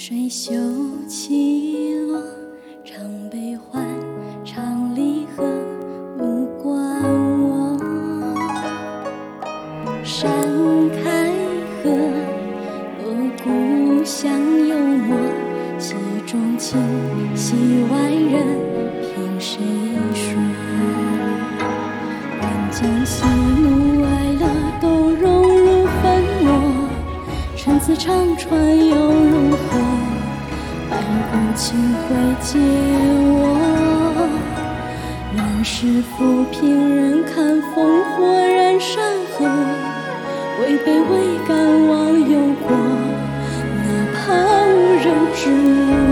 水袖起落，唱悲欢，唱离合，无关我。山开合，我故乡幽默，戏中情，戏外人，凭谁说？愿将喜怒哀乐都融入粉墨。陈词唱穿？无情会解我。乱世浮萍忍看烽火燃山河，位卑未敢忘忧国，哪怕无人知我。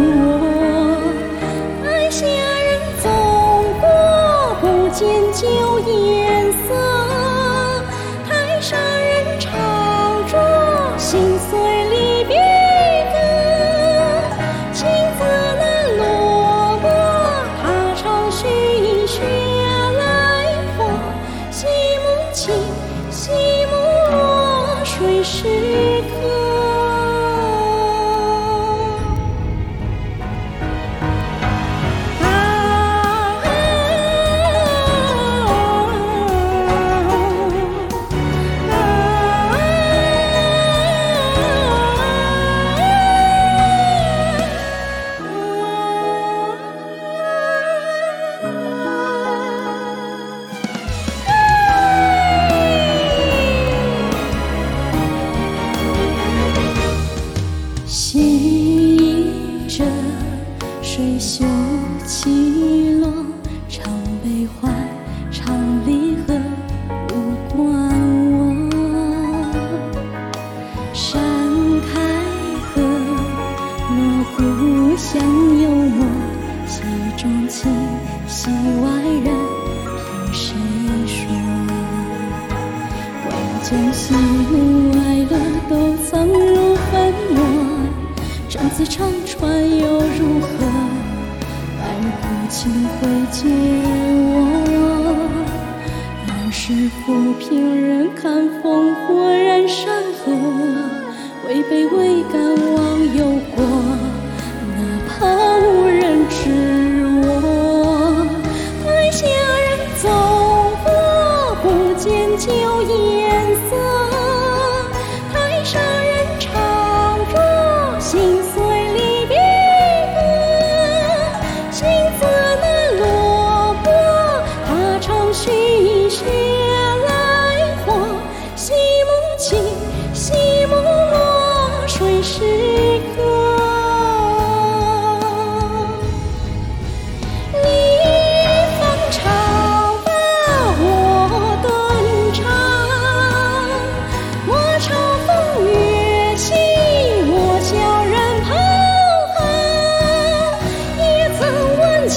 水袖起落，唱悲欢，唱离合，无关我。山开合，落故乡幽默，戏中情，戏外人，凭谁说？万将喜举抚平，人看烽火燃山河，位卑未敢忘忧国。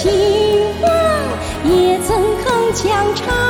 情网也曾铿锵唱